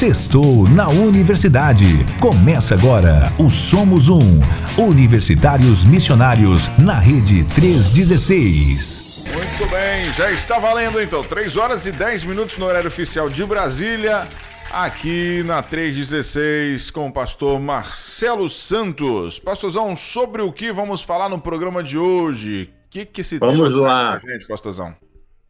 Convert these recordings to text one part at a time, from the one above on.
Sextou na Universidade. Começa agora o Somos Um. Universitários Missionários na Rede 316. Muito bem, já está valendo então. 3 horas e 10 minutos no horário oficial de Brasília. Aqui na 316 com o pastor Marcelo Santos. Pastorzão, sobre o que vamos falar no programa de hoje? O que, que esse Vamos lá. gente, pastorzão?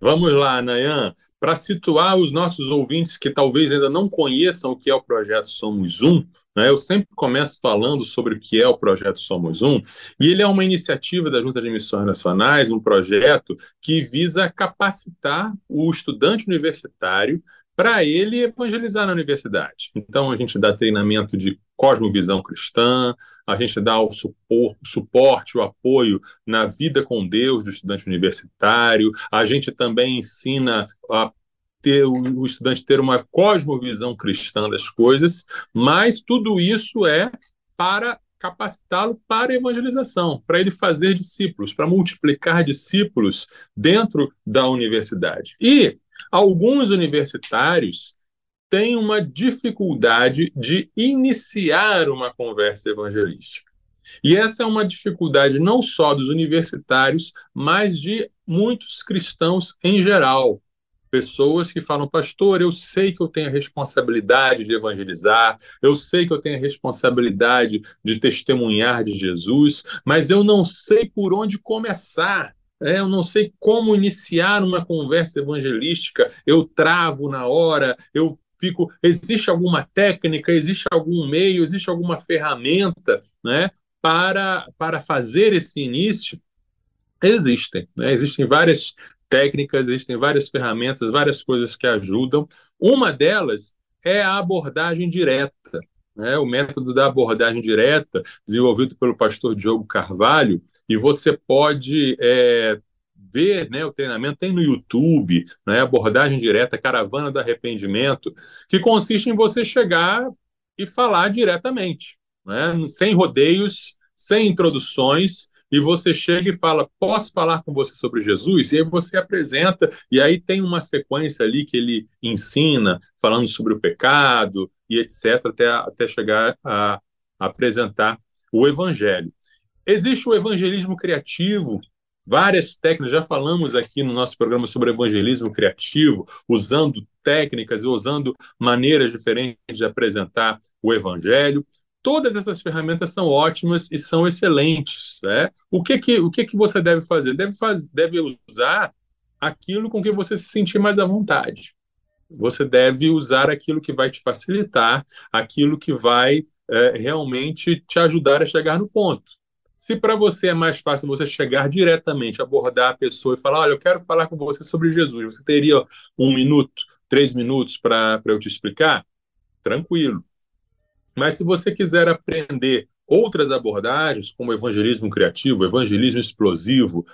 Vamos lá, Nayan. Para situar os nossos ouvintes que talvez ainda não conheçam o que é o projeto Somos Um, né, eu sempre começo falando sobre o que é o projeto Somos Um, e ele é uma iniciativa da Junta de Missões Nacionais, um projeto que visa capacitar o estudante universitário para ele evangelizar na universidade. Então, a gente dá treinamento de cosmovisão cristã, a gente dá o, supor, o suporte, o apoio na vida com Deus do estudante universitário, a gente também ensina a ter o, o estudante ter uma cosmovisão cristã das coisas, mas tudo isso é para capacitá-lo para a evangelização, para ele fazer discípulos, para multiplicar discípulos dentro da universidade. E Alguns universitários têm uma dificuldade de iniciar uma conversa evangelística. E essa é uma dificuldade não só dos universitários, mas de muitos cristãos em geral. Pessoas que falam, pastor, eu sei que eu tenho a responsabilidade de evangelizar, eu sei que eu tenho a responsabilidade de testemunhar de Jesus, mas eu não sei por onde começar. É, eu não sei como iniciar uma conversa evangelística, eu travo na hora, eu fico. Existe alguma técnica, existe algum meio, existe alguma ferramenta né, para, para fazer esse início? Existem, né? existem várias técnicas, existem várias ferramentas, várias coisas que ajudam. Uma delas é a abordagem direta né, o método da abordagem direta, desenvolvido pelo pastor Diogo Carvalho, e você pode é, ver né, o treinamento, tem no YouTube, né, abordagem direta, caravana do arrependimento, que consiste em você chegar e falar diretamente, né, sem rodeios, sem introduções, e você chega e fala: Posso falar com você sobre Jesus? E aí você apresenta, e aí tem uma sequência ali que ele ensina, falando sobre o pecado, e etc., até, até chegar a, apresentar o evangelho. Existe o evangelismo criativo, várias técnicas, já falamos aqui no nosso programa sobre evangelismo criativo, usando técnicas e usando maneiras diferentes de apresentar o evangelho. Todas essas ferramentas são ótimas e são excelentes. Né? O, que, que, o que, que você deve fazer? Deve, faz, deve usar aquilo com que você se sentir mais à vontade. Você deve usar aquilo que vai te facilitar, aquilo que vai é, realmente te ajudar a chegar no ponto. Se para você é mais fácil você chegar diretamente, abordar a pessoa e falar: Olha, eu quero falar com você sobre Jesus, você teria um minuto, três minutos para eu te explicar? Tranquilo. Mas se você quiser aprender outras abordagens, como evangelismo criativo, evangelismo explosivo,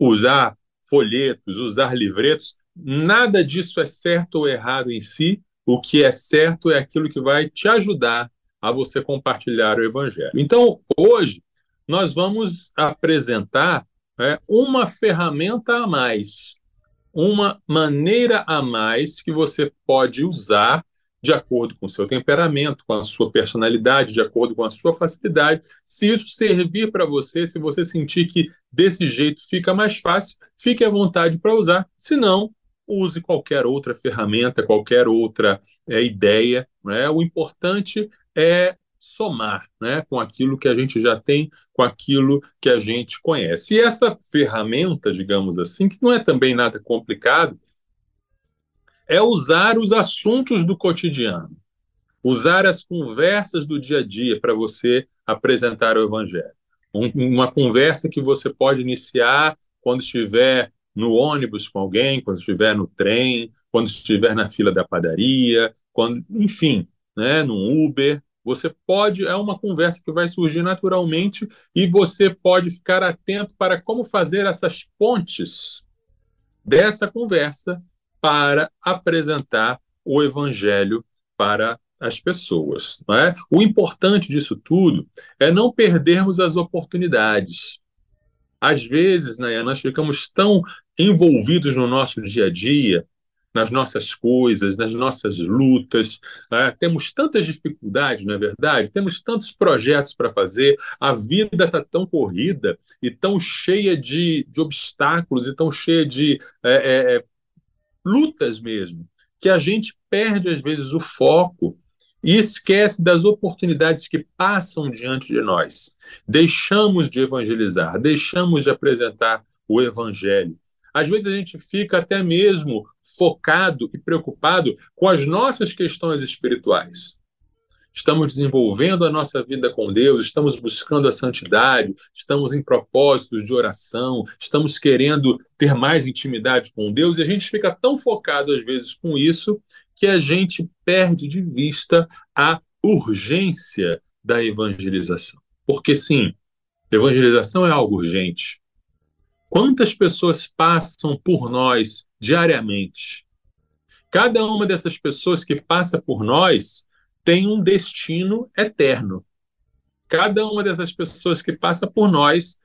usar folhetos, usar livretos, nada disso é certo ou errado em si. O que é certo é aquilo que vai te ajudar a você compartilhar o evangelho. Então, hoje, nós vamos apresentar é, uma ferramenta a mais, uma maneira a mais que você pode usar de acordo com o seu temperamento, com a sua personalidade, de acordo com a sua facilidade. Se isso servir para você, se você sentir que desse jeito fica mais fácil, fique à vontade para usar. Se não, use qualquer outra ferramenta, qualquer outra é, ideia. Né? O importante é somar né, com aquilo que a gente já tem, com aquilo que a gente conhece. E essa ferramenta, digamos assim, que não é também nada complicado, é usar os assuntos do cotidiano, usar as conversas do dia a dia para você apresentar o Evangelho. Um, uma conversa que você pode iniciar quando estiver no ônibus com alguém, quando estiver no trem, quando estiver na fila da padaria, quando, enfim, né, no Uber. Você pode, é uma conversa que vai surgir naturalmente e você pode ficar atento para como fazer essas pontes dessa conversa para apresentar o evangelho para as pessoas. Não é? O importante disso tudo é não perdermos as oportunidades. Às vezes, né, nós ficamos tão envolvidos no nosso dia a dia, nas nossas coisas, nas nossas lutas. É, temos tantas dificuldades, não é verdade? Temos tantos projetos para fazer. A vida está tão corrida e tão cheia de, de obstáculos e tão cheia de é, é, é, lutas mesmo, que a gente perde, às vezes, o foco e esquece das oportunidades que passam diante de nós. Deixamos de evangelizar, deixamos de apresentar o evangelho. Às vezes a gente fica até mesmo focado e preocupado com as nossas questões espirituais. Estamos desenvolvendo a nossa vida com Deus, estamos buscando a santidade, estamos em propósitos de oração, estamos querendo ter mais intimidade com Deus e a gente fica tão focado às vezes com isso que a gente perde de vista a urgência da evangelização. Porque sim, evangelização é algo urgente. Quantas pessoas passam por nós diariamente? Cada uma dessas pessoas que passa por nós tem um destino eterno. Cada uma dessas pessoas que passa por nós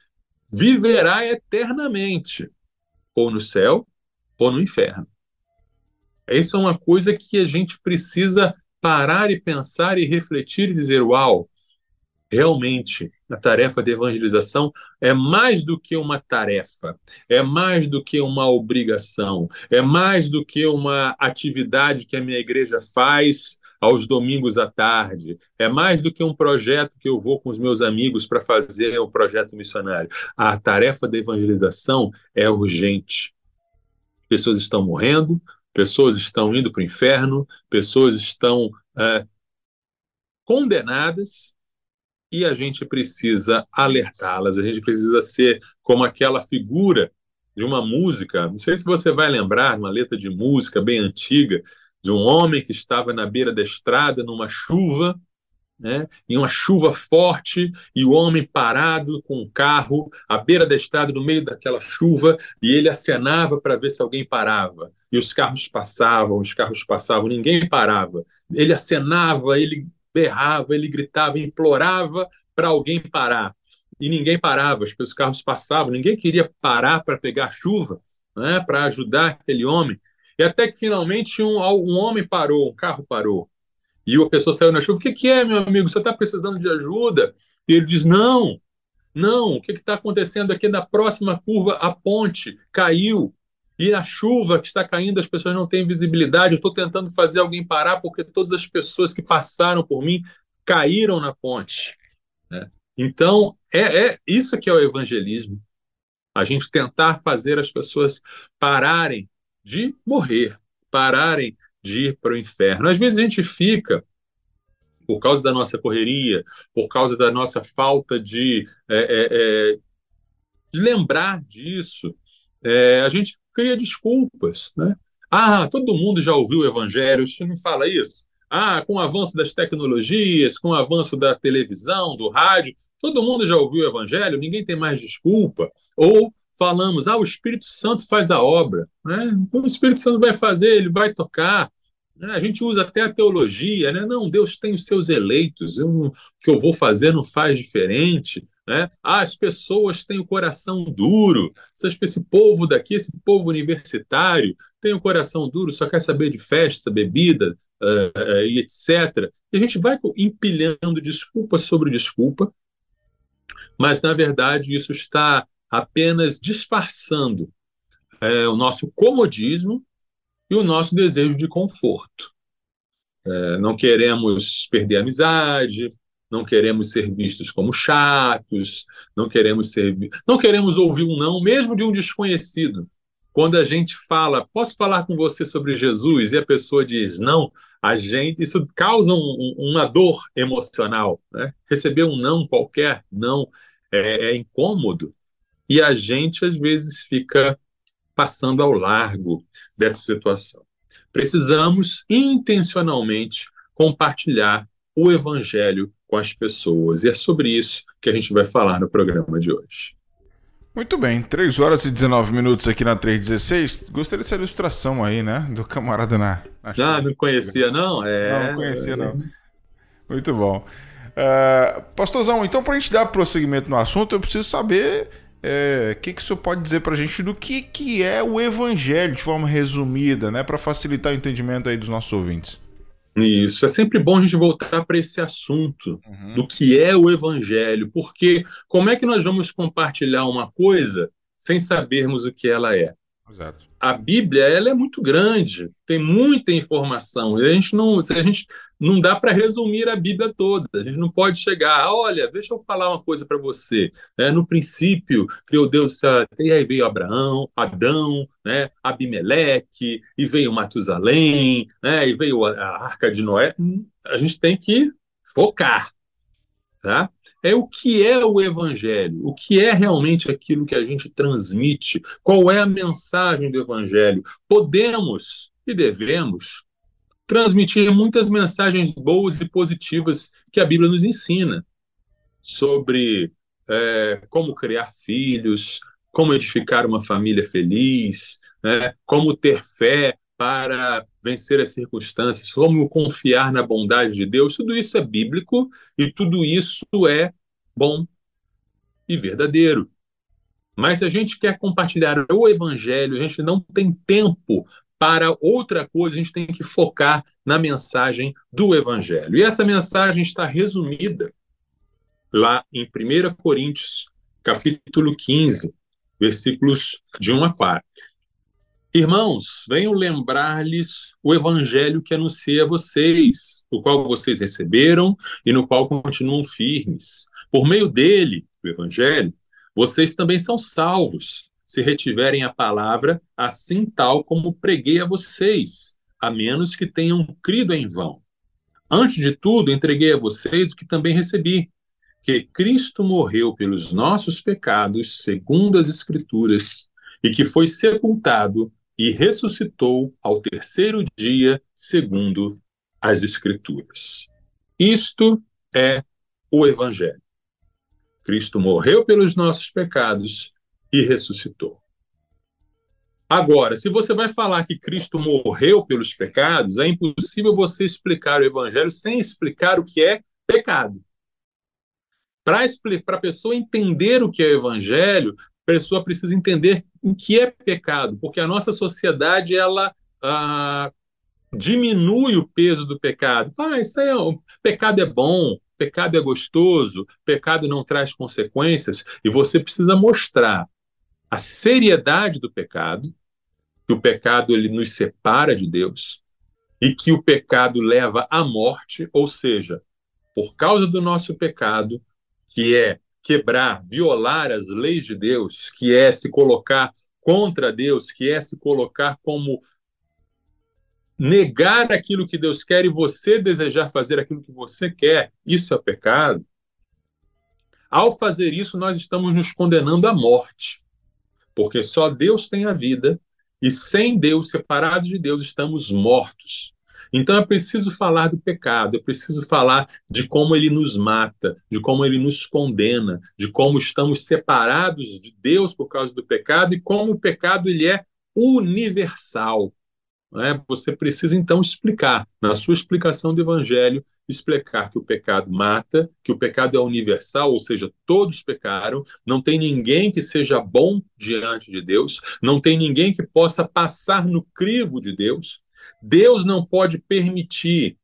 viverá eternamente, ou no céu, ou no inferno. Isso é uma coisa que a gente precisa parar e pensar e refletir e dizer: uau, realmente a tarefa de evangelização é mais do que uma tarefa, é mais do que uma obrigação, é mais do que uma atividade que a minha igreja faz aos domingos à tarde, é mais do que um projeto que eu vou com os meus amigos para fazer um projeto missionário. A tarefa da evangelização é urgente. Pessoas estão morrendo, pessoas estão indo para o inferno, pessoas estão é, condenadas e a gente precisa alertá-las, a gente precisa ser como aquela figura de uma música, não sei se você vai lembrar, uma letra de música bem antiga, de um homem que estava na beira da estrada numa chuva, né, em uma chuva forte, e o homem parado com um carro à beira da estrada, no meio daquela chuva, e ele acenava para ver se alguém parava. E os carros passavam, os carros passavam, ninguém parava. Ele acenava, ele berrava, ele gritava, implorava para alguém parar. E ninguém parava, os carros passavam, ninguém queria parar para pegar chuva, né, para ajudar aquele homem. E até que finalmente um, um homem parou, um carro parou. E a pessoa saiu na chuva. O que, que é, meu amigo? Você está precisando de ajuda? E ele diz: Não, não. O que está acontecendo aqui na próxima curva? A ponte caiu. E a chuva que está caindo, as pessoas não têm visibilidade. Estou tentando fazer alguém parar porque todas as pessoas que passaram por mim caíram na ponte. Né? Então, é, é isso que é o evangelismo. A gente tentar fazer as pessoas pararem de morrer, pararem de ir para o inferno. Às vezes a gente fica, por causa da nossa correria, por causa da nossa falta de, é, é, é de lembrar disso, é, a gente cria desculpas, né? Ah, todo mundo já ouviu o evangelho, você não fala isso? Ah, com o avanço das tecnologias, com o avanço da televisão, do rádio, todo mundo já ouviu o evangelho, ninguém tem mais desculpa. Ou falamos, ah, o Espírito Santo faz a obra. Né? O Espírito Santo vai fazer, ele vai tocar. Né? A gente usa até a teologia, né? Não, Deus tem os seus eleitos, eu, o que eu vou fazer não faz diferente. Né? Ah, as pessoas têm o coração duro. Esse povo daqui, esse povo universitário, tem o coração duro, só quer saber de festa, bebida uh, uh, e etc. E a gente vai empilhando desculpa sobre desculpa, mas na verdade isso está apenas disfarçando é, o nosso comodismo e o nosso desejo de conforto. É, não queremos perder amizade, não queremos ser vistos como chatos, não queremos ser, não queremos ouvir um não, mesmo de um desconhecido. Quando a gente fala, posso falar com você sobre Jesus e a pessoa diz não, a gente isso causa um, uma dor emocional, né? Receber um não qualquer não é, é incômodo e a gente às vezes fica passando ao largo dessa situação. Precisamos intencionalmente compartilhar o evangelho com as pessoas. E é sobre isso que a gente vai falar no programa de hoje. Muito bem, 3 horas e 19 minutos aqui na 316. Gostei dessa ilustração aí, né? Do camarada na. na ah, não conhecia, não? É... Não, não conhecia, não. Muito bom. Uh, Pastorzão, então, para a gente dar prosseguimento no assunto, eu preciso saber é, que, que o senhor pode dizer para a gente do que, que é o Evangelho de forma resumida, né, para facilitar o entendimento aí dos nossos ouvintes? Isso, é sempre bom a gente voltar para esse assunto uhum. do que é o Evangelho, porque como é que nós vamos compartilhar uma coisa sem sabermos o que ela é? Exato. A Bíblia ela é muito grande, tem muita informação. A gente não, a gente não dá para resumir a Bíblia toda. A gente não pode chegar, olha, deixa eu falar uma coisa para você. É, no princípio, criou Deus, e aí veio Abraão, Adão, né, Abimeleque, e veio Matusalém, né, e veio a Arca de Noé. A gente tem que focar, tá? é o que é o evangelho, o que é realmente aquilo que a gente transmite, qual é a mensagem do evangelho. Podemos e devemos transmitir muitas mensagens boas e positivas que a Bíblia nos ensina sobre é, como criar filhos, como edificar uma família feliz, né, como ter fé para vencer as circunstâncias, como confiar na bondade de Deus, tudo isso é bíblico e tudo isso é bom e verdadeiro. Mas se a gente quer compartilhar o evangelho, a gente não tem tempo para outra coisa, a gente tem que focar na mensagem do evangelho. E essa mensagem está resumida lá em 1 Coríntios, capítulo 15, versículos de 1 a 4. Irmãos, venham lembrar-lhes o evangelho que anunciei a vocês, o qual vocês receberam e no qual continuam firmes. Por meio dele, o evangelho, vocês também são salvos, se retiverem a palavra assim tal como preguei a vocês, a menos que tenham crido em vão. Antes de tudo, entreguei a vocês o que também recebi, que Cristo morreu pelos nossos pecados, segundo as Escrituras, e que foi sepultado e ressuscitou ao terceiro dia, segundo as Escrituras. Isto é o Evangelho. Cristo morreu pelos nossos pecados e ressuscitou. Agora, se você vai falar que Cristo morreu pelos pecados, é impossível você explicar o Evangelho sem explicar o que é pecado. Para a pessoa entender o que é o Evangelho, pessoa precisa entender o que é pecado, porque a nossa sociedade ela ah, diminui o peso do pecado. Ah, isso é, o pecado é bom, pecado é gostoso, pecado não traz consequências, e você precisa mostrar a seriedade do pecado, que o pecado ele nos separa de Deus e que o pecado leva à morte, ou seja, por causa do nosso pecado, que é quebrar, violar as leis de Deus, que é se colocar contra Deus, que é se colocar como negar aquilo que Deus quer e você desejar fazer aquilo que você quer, isso é pecado. Ao fazer isso, nós estamos nos condenando à morte, porque só Deus tem a vida e sem Deus, separados de Deus, estamos mortos. Então é preciso falar do pecado, é preciso falar de como ele nos mata, de como ele nos condena, de como estamos separados de Deus por causa do pecado e como o pecado ele é universal. É? Você precisa então explicar, na sua explicação do Evangelho, explicar que o pecado mata, que o pecado é universal, ou seja, todos pecaram, não tem ninguém que seja bom diante de Deus, não tem ninguém que possa passar no crivo de Deus, Deus não pode permitir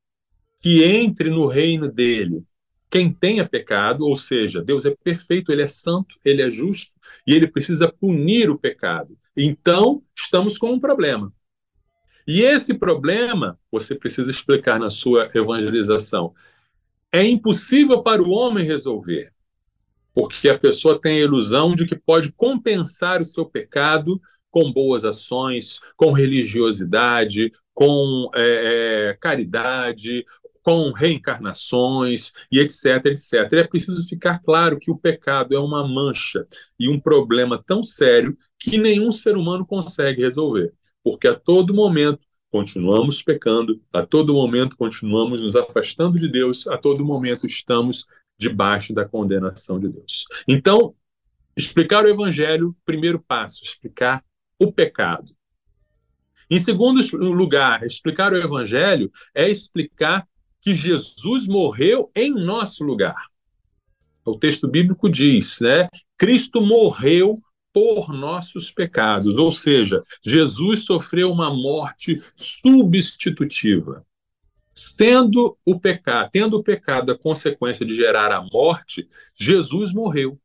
que entre no reino dele quem tenha pecado, ou seja, Deus é perfeito, ele é santo, ele é justo e ele precisa punir o pecado. Então, estamos com um problema. E esse problema, você precisa explicar na sua evangelização, é impossível para o homem resolver, porque a pessoa tem a ilusão de que pode compensar o seu pecado com boas ações, com religiosidade, com é, é, caridade, com reencarnações e etc, etc. É preciso ficar claro que o pecado é uma mancha e um problema tão sério que nenhum ser humano consegue resolver, porque a todo momento continuamos pecando, a todo momento continuamos nos afastando de Deus, a todo momento estamos debaixo da condenação de Deus. Então, explicar o evangelho, primeiro passo, explicar o pecado. Em segundo lugar, explicar o Evangelho é explicar que Jesus morreu em nosso lugar. O texto bíblico diz, né? Cristo morreu por nossos pecados, ou seja, Jesus sofreu uma morte substitutiva. Sendo o pecado, tendo o pecado a consequência de gerar a morte, Jesus morreu.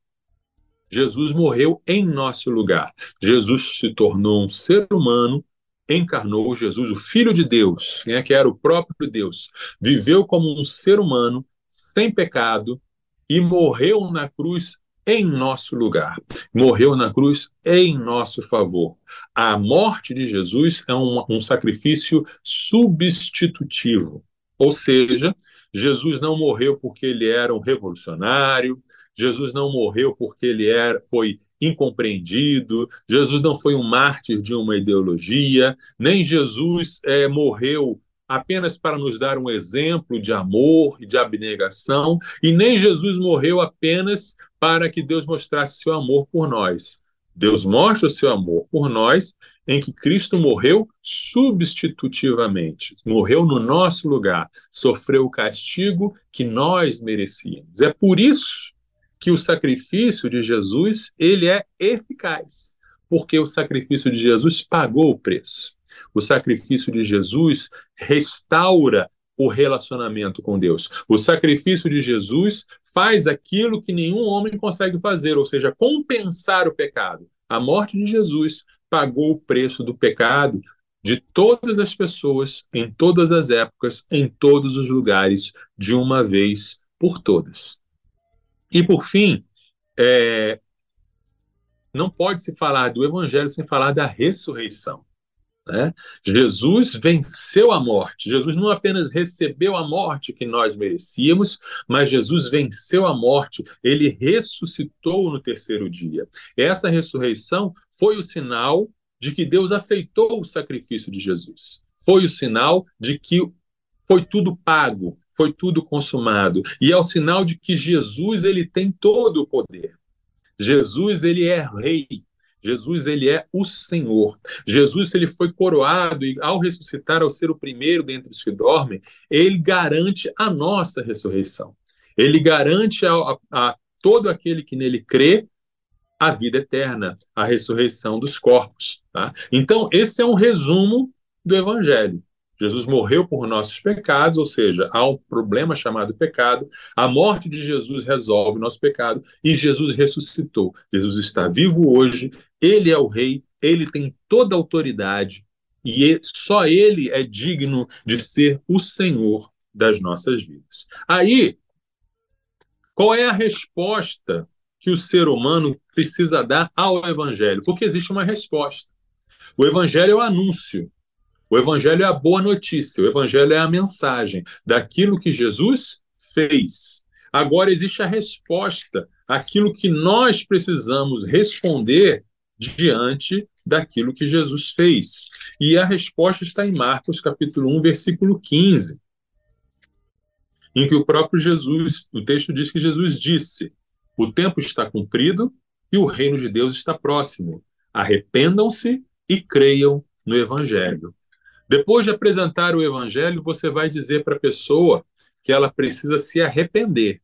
Jesus morreu em nosso lugar. Jesus se tornou um ser humano, encarnou Jesus, o Filho de Deus, né, que era o próprio Deus, viveu como um ser humano, sem pecado, e morreu na cruz em nosso lugar. Morreu na cruz em nosso favor. A morte de Jesus é um, um sacrifício substitutivo. Ou seja, Jesus não morreu porque ele era um revolucionário, Jesus não morreu porque ele era, foi incompreendido, Jesus não foi um mártir de uma ideologia, nem Jesus é, morreu apenas para nos dar um exemplo de amor e de abnegação, e nem Jesus morreu apenas para que Deus mostrasse seu amor por nós. Deus mostra o seu amor por nós em que Cristo morreu substitutivamente, morreu no nosso lugar, sofreu o castigo que nós merecíamos. É por isso que o sacrifício de Jesus, ele é eficaz, porque o sacrifício de Jesus pagou o preço. O sacrifício de Jesus restaura o relacionamento com Deus. O sacrifício de Jesus faz aquilo que nenhum homem consegue fazer, ou seja, compensar o pecado. A morte de Jesus pagou o preço do pecado de todas as pessoas, em todas as épocas, em todos os lugares, de uma vez por todas. E por fim, é, não pode se falar do evangelho sem falar da ressurreição. Né? Jesus venceu a morte. Jesus não apenas recebeu a morte que nós merecíamos, mas Jesus venceu a morte. Ele ressuscitou no terceiro dia. Essa ressurreição foi o sinal de que Deus aceitou o sacrifício de Jesus. Foi o sinal de que foi tudo pago, foi tudo consumado. E é o sinal de que Jesus ele tem todo o poder. Jesus ele é rei. Jesus ele é o Senhor. Jesus ele foi coroado e ao ressuscitar ao ser o primeiro dentre os que dormem, ele garante a nossa ressurreição. Ele garante a, a, a todo aquele que nele crê a vida eterna, a ressurreição dos corpos. Tá? Então, esse é um resumo do Evangelho. Jesus morreu por nossos pecados, ou seja, há um problema chamado pecado. A morte de Jesus resolve o nosso pecado e Jesus ressuscitou. Jesus está vivo hoje, ele é o rei, ele tem toda a autoridade e só ele é digno de ser o Senhor das nossas vidas. Aí, qual é a resposta que o ser humano precisa dar ao evangelho? Porque existe uma resposta. O evangelho é o anúncio. O evangelho é a boa notícia, o evangelho é a mensagem daquilo que Jesus fez. Agora existe a resposta, aquilo que nós precisamos responder diante daquilo que Jesus fez. E a resposta está em Marcos capítulo 1, versículo 15, em que o próprio Jesus, o texto diz que Jesus disse: "O tempo está cumprido e o reino de Deus está próximo. Arrependam-se e creiam no evangelho." Depois de apresentar o evangelho, você vai dizer para a pessoa que ela precisa se arrepender.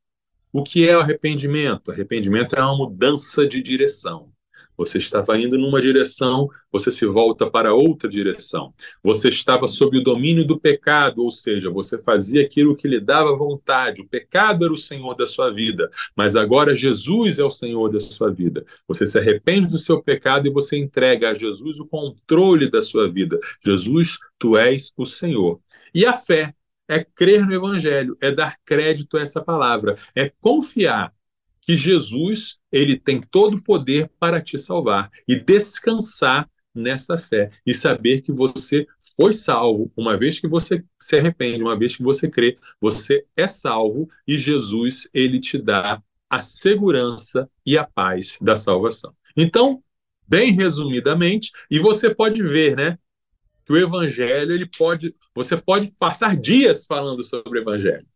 O que é o arrependimento? Arrependimento é uma mudança de direção. Você estava indo numa direção, você se volta para outra direção. Você estava sob o domínio do pecado, ou seja, você fazia aquilo que lhe dava vontade. O pecado era o Senhor da sua vida, mas agora Jesus é o Senhor da sua vida. Você se arrepende do seu pecado e você entrega a Jesus o controle da sua vida. Jesus, tu és o Senhor. E a fé é crer no Evangelho, é dar crédito a essa palavra, é confiar que Jesus ele tem todo o poder para te salvar e descansar nessa fé e saber que você foi salvo uma vez que você se arrepende, uma vez que você crê, você é salvo e Jesus ele te dá a segurança e a paz da salvação. Então, bem resumidamente, e você pode ver, né, que o evangelho ele pode, você pode passar dias falando sobre o evangelho.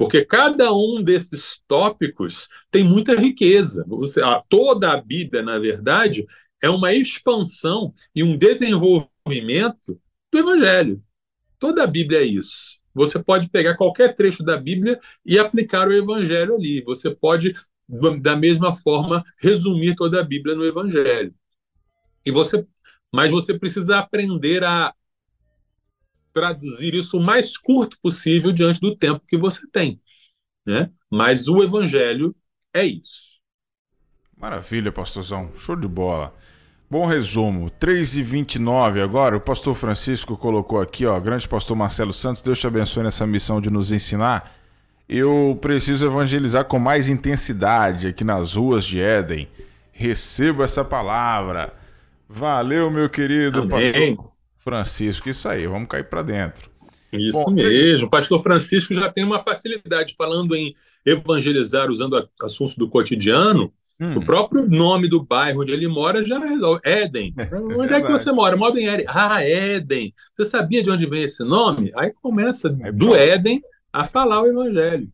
Porque cada um desses tópicos tem muita riqueza. Você, toda a Bíblia, na verdade, é uma expansão e um desenvolvimento do Evangelho. Toda a Bíblia é isso. Você pode pegar qualquer trecho da Bíblia e aplicar o Evangelho ali. Você pode, da mesma forma, resumir toda a Bíblia no Evangelho. E você, mas você precisa aprender a traduzir isso o mais curto possível diante do tempo que você tem. Né? Mas o Evangelho é isso. Maravilha, pastorzão. Show de bola. Bom resumo. 3 e 29 agora. O pastor Francisco colocou aqui, ó. Grande pastor Marcelo Santos, Deus te abençoe nessa missão de nos ensinar. Eu preciso evangelizar com mais intensidade aqui nas ruas de Éden. Recebo essa palavra. Valeu, meu querido Amém. pastor Francisco. Isso aí, vamos cair para dentro. Isso Bom, mesmo. O pastor Francisco já tem uma facilidade falando em evangelizar usando assuntos do cotidiano. Hum. O próprio nome do bairro onde ele mora já resolve. Éden. É, onde é, é que você mora? Mora em Éden. Ah, Éden. Você sabia de onde vem esse nome? Aí começa é do Éden a falar o evangelho.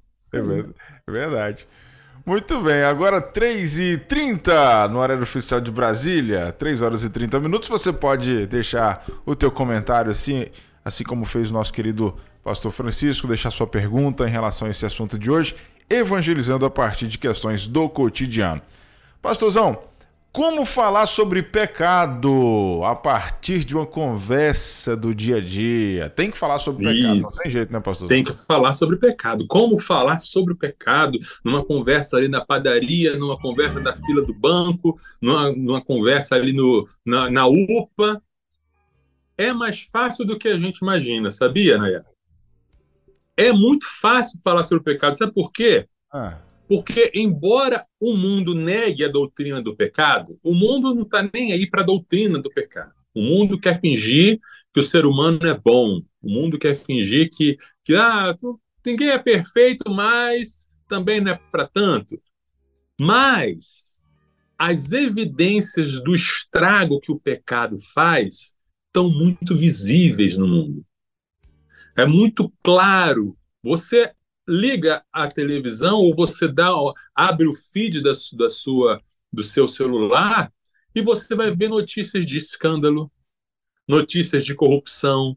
É verdade. Muito bem, agora 3h30 no horário oficial de Brasília, 3 horas e 30 minutos. Você pode deixar o teu comentário assim, assim como fez o nosso querido pastor Francisco, deixar sua pergunta em relação a esse assunto de hoje, evangelizando a partir de questões do cotidiano. Pastorzão, como falar sobre pecado a partir de uma conversa do dia a dia? Tem que falar sobre Isso. pecado, não tem jeito, né, pastor? Tem que falar sobre pecado. Como falar sobre o pecado numa conversa ali na padaria, numa conversa da fila do banco, numa, numa conversa ali no, na, na UPA. É mais fácil do que a gente imagina, sabia, Nayara? É muito fácil falar sobre o pecado. Sabe por quê? Ah porque, embora o mundo negue a doutrina do pecado, o mundo não está nem aí para a doutrina do pecado. O mundo quer fingir que o ser humano é bom. O mundo quer fingir que, que ah, ninguém é perfeito, mas também não é para tanto. Mas as evidências do estrago que o pecado faz estão muito visíveis no mundo. É muito claro. Você liga a televisão ou você dá, abre o feed da, da sua, do seu celular e você vai ver notícias de escândalo, notícias de corrupção,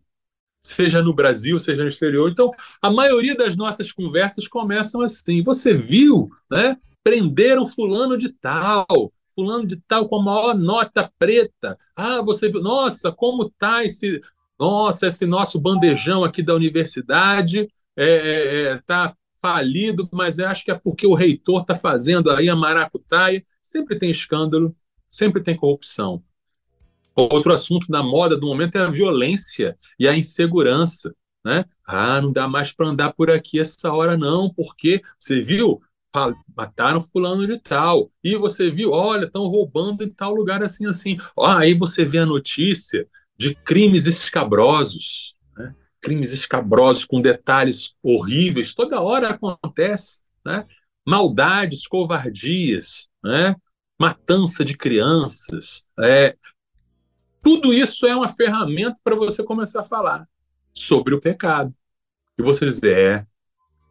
seja no Brasil, seja no exterior. Então, a maioria das nossas conversas começam assim. Você viu, né? Prenderam fulano de tal, fulano de tal com a maior nota preta. Ah, você viu? Nossa, como tá esse, nossa, esse nosso bandejão aqui da universidade está é, é, é tá falido, mas acho que é porque o reitor está fazendo aí a maracutaia. Sempre tem escândalo, sempre tem corrupção. Outro assunto da moda do momento é a violência e a insegurança. Né? Ah, não dá mais para andar por aqui essa hora, não, porque você viu? Mataram fulano de tal. E você viu, olha, estão roubando em tal lugar assim, assim. Ah, aí você vê a notícia de crimes escabrosos crimes escabrosos com detalhes horríveis, toda hora acontece, né? Maldades, covardias, né? Matança de crianças, é, tudo isso é uma ferramenta para você começar a falar sobre o pecado. E você dizer, é,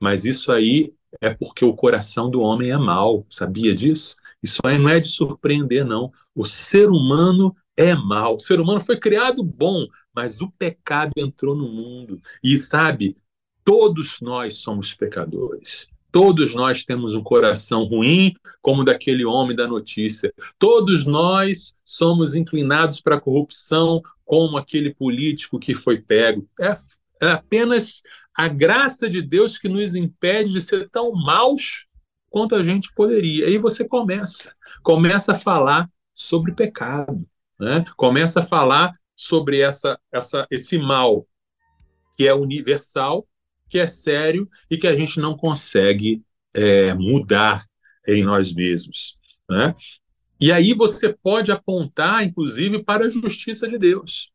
mas isso aí é porque o coração do homem é mau, sabia disso? Isso aí não é de surpreender, não. O ser humano é mal. O ser humano foi criado bom, mas o pecado entrou no mundo. E sabe, todos nós somos pecadores. Todos nós temos um coração ruim, como daquele homem da notícia. Todos nós somos inclinados para a corrupção, como aquele político que foi pego. É, é apenas a graça de Deus que nos impede de ser tão maus quanto a gente poderia. Aí você começa, começa a falar sobre pecado né? começa a falar sobre essa, essa, esse mal que é universal, que é sério e que a gente não consegue é, mudar em nós mesmos. Né? E aí você pode apontar, inclusive, para a justiça de Deus.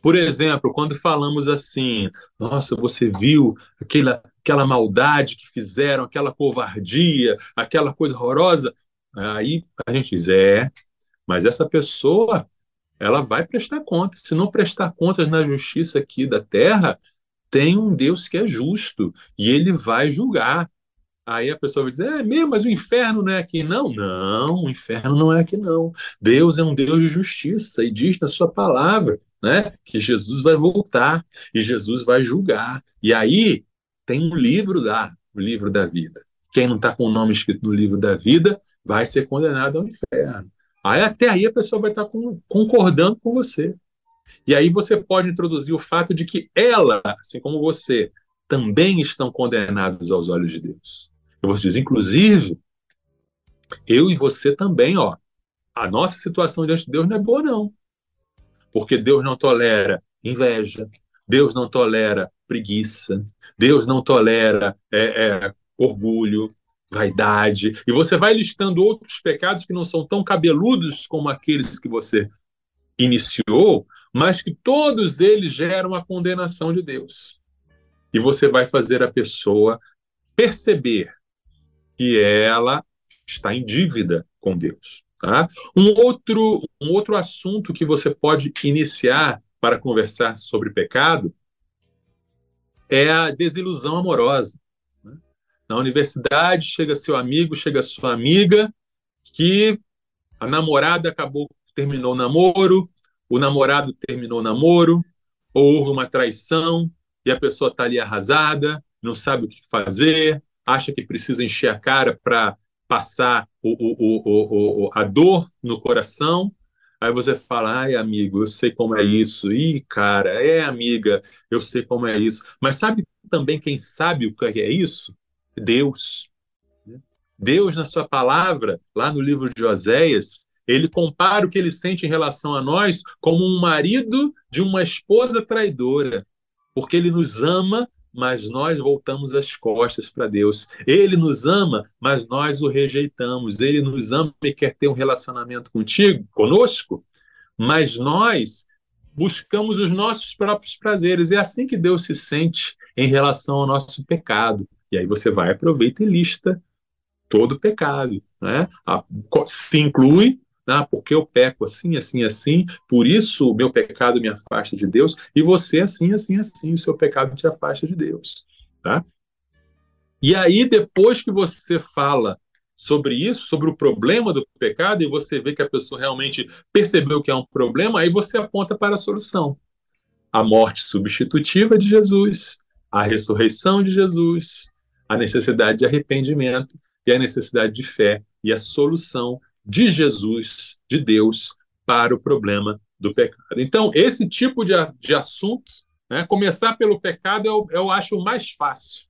Por exemplo, quando falamos assim, nossa, você viu aquela, aquela maldade que fizeram, aquela covardia, aquela coisa horrorosa, aí a gente diz, é, mas essa pessoa, ela vai prestar contas. Se não prestar contas na justiça aqui da terra, tem um Deus que é justo e ele vai julgar. Aí a pessoa vai dizer, é mesmo, mas o inferno não é aqui. Não, não, o inferno não é aqui, não. Deus é um Deus de justiça e diz na sua palavra né, que Jesus vai voltar e Jesus vai julgar. E aí tem um livro lá, o livro da vida. Quem não está com o nome escrito no livro da vida vai ser condenado ao inferno. Aí até aí a pessoa vai estar com, concordando com você. E aí você pode introduzir o fato de que ela, assim como você, também estão condenados aos olhos de Deus. Eu vou dizer, inclusive, eu e você também, ó. A nossa situação diante de Deus não é boa, não. Porque Deus não tolera inveja, Deus não tolera preguiça, Deus não tolera é, é, orgulho, vaidade. E você vai listando outros pecados que não são tão cabeludos como aqueles que você iniciou, mas que todos eles geram a condenação de Deus. E você vai fazer a pessoa perceber que ela está em dívida com Deus. Tá? Um, outro, um outro assunto que você pode iniciar para conversar sobre pecado é a desilusão amorosa. Na universidade, chega seu amigo, chega sua amiga, que a namorada acabou, terminou o namoro, o namorado terminou o namoro, ou houve uma traição e a pessoa está ali arrasada, não sabe o que fazer, acha que precisa encher a cara para passar o, o, o, a dor no coração. Aí você fala, ai, amigo, eu sei como é isso. Ih, cara, é amiga, eu sei como é isso. Mas sabe também quem sabe o que é isso? Deus. Deus, na sua palavra, lá no livro de Oséias, ele compara o que ele sente em relação a nós como um marido de uma esposa traidora, porque ele nos ama, mas nós voltamos as costas para Deus. Ele nos ama, mas nós o rejeitamos. Ele nos ama e quer ter um relacionamento contigo, conosco, mas nós buscamos os nossos próprios prazeres. É assim que Deus se sente em relação ao nosso pecado. E aí você vai, aproveita e lista todo o pecado. Né? Se inclui ah, porque eu peco assim, assim, assim, por isso o meu pecado me afasta de Deus, e você assim, assim, assim, o seu pecado te afasta de Deus. Tá? E aí, depois que você fala sobre isso, sobre o problema do pecado, e você vê que a pessoa realmente percebeu que é um problema, aí você aponta para a solução. A morte substitutiva de Jesus, a ressurreição de Jesus, a necessidade de arrependimento e a necessidade de fé e a solução de Jesus, de Deus, para o problema do pecado. Então, esse tipo de, de assunto, né, começar pelo pecado, eu, eu acho o mais fácil.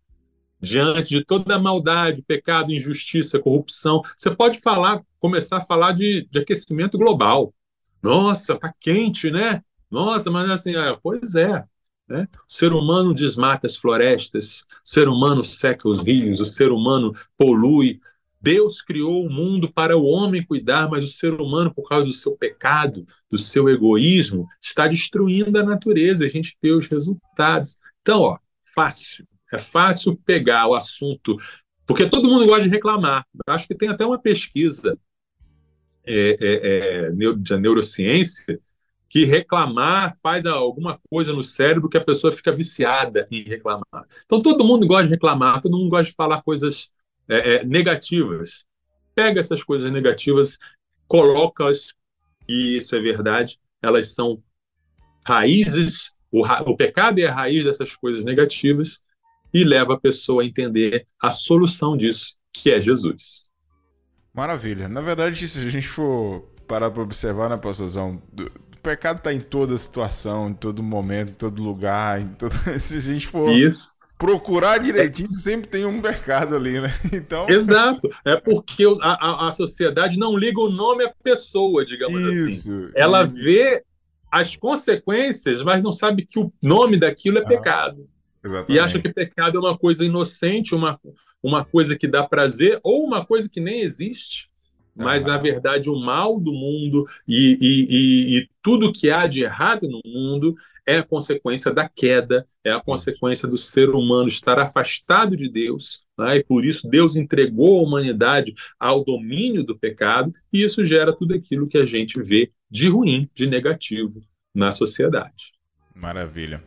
Diante de toda a maldade, pecado, injustiça, corrupção, você pode falar, começar a falar de, de aquecimento global. Nossa, tá quente, né? Nossa, mas assim, é, pois é. Né? O ser humano desmata as florestas, o ser humano seca os rios, o ser humano polui Deus criou o mundo para o homem cuidar, mas o ser humano, por causa do seu pecado, do seu egoísmo, está destruindo a natureza. A gente vê os resultados. Então, ó, fácil. É fácil pegar o assunto, porque todo mundo gosta de reclamar. Eu acho que tem até uma pesquisa é, é, é, de neurociência que reclamar faz alguma coisa no cérebro que a pessoa fica viciada em reclamar. Então, todo mundo gosta de reclamar, todo mundo gosta de falar coisas é, é, negativas. Pega essas coisas negativas, coloca-as, e isso é verdade, elas são raízes, o, o pecado é a raiz dessas coisas negativas, e leva a pessoa a entender a solução disso, que é Jesus. Maravilha. Na verdade, se a gente for parar para observar, né, pastorzão, pecado está em toda situação, em todo momento, em todo lugar. Em todo... se a gente for Isso procurar direitinho, sempre tem um mercado ali, né? Então... Exato. É porque a, a, a sociedade não liga o nome à pessoa, digamos assim. isso, assim. Ela isso. vê as consequências, mas não sabe que o nome daquilo é ah, pecado. Exatamente. E acha que pecado é uma coisa inocente, uma, uma coisa que dá prazer, ou uma coisa que nem existe. Mas, na verdade, o mal do mundo e, e, e, e tudo que há de errado no mundo é a consequência da queda, é a consequência do ser humano estar afastado de Deus, né? e por isso Deus entregou a humanidade ao domínio do pecado, e isso gera tudo aquilo que a gente vê de ruim, de negativo na sociedade. Maravilha.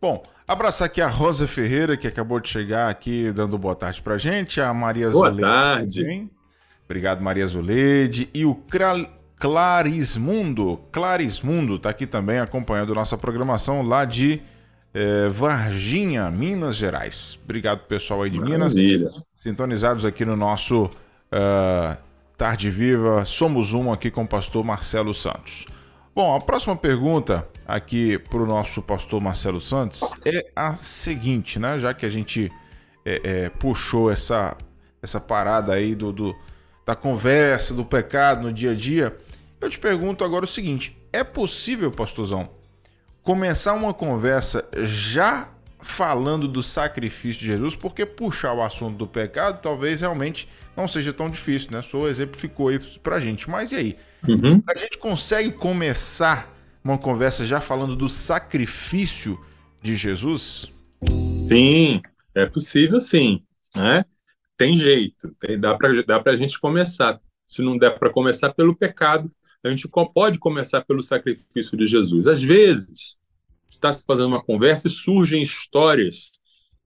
Bom, abraçar aqui a Rosa Ferreira, que acabou de chegar aqui dando boa tarde pra gente, a Maria Boa tarde. Também. Obrigado, Maria Zuleide. E o Clarismundo. Clarismundo está aqui também acompanhando nossa programação lá de é, Varginha, Minas Gerais. Obrigado, pessoal aí de Maravilha. Minas. Sintonizados aqui no nosso uh, Tarde Viva. Somos um aqui com o pastor Marcelo Santos. Bom, a próxima pergunta aqui para o nosso pastor Marcelo Santos é a seguinte, né? Já que a gente é, é, puxou essa, essa parada aí do, do, da conversa, do pecado no dia a dia, eu te pergunto agora o seguinte: é possível, pastorzão, começar uma conversa já falando do sacrifício de Jesus, porque puxar o assunto do pecado talvez realmente não seja tão difícil, né? Só exemplificou aí pra gente. Mas e aí? Uhum. A gente consegue começar uma conversa já falando do sacrifício de Jesus? Sim, é possível sim, né? Tem jeito, tem, dá para dá a gente começar. Se não der para começar pelo pecado, a gente pode começar pelo sacrifício de Jesus. Às vezes, está se fazendo uma conversa e surgem histórias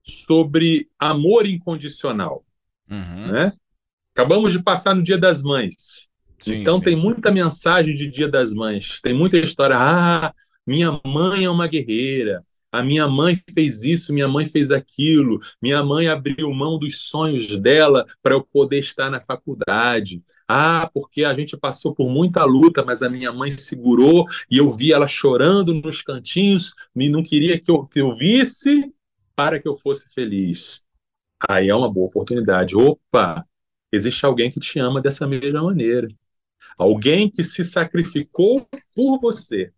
sobre amor incondicional. Uhum. Né? Acabamos de passar no Dia das Mães. Sim, então sim. tem muita mensagem de Dia das Mães. Tem muita história. Ah, minha mãe é uma guerreira. A minha mãe fez isso, minha mãe fez aquilo, minha mãe abriu mão dos sonhos dela para eu poder estar na faculdade. Ah, porque a gente passou por muita luta, mas a minha mãe segurou e eu vi ela chorando nos cantinhos, me não queria que eu, que eu visse para que eu fosse feliz. Aí é uma boa oportunidade. Opa, existe alguém que te ama dessa mesma maneira. Alguém que se sacrificou por você.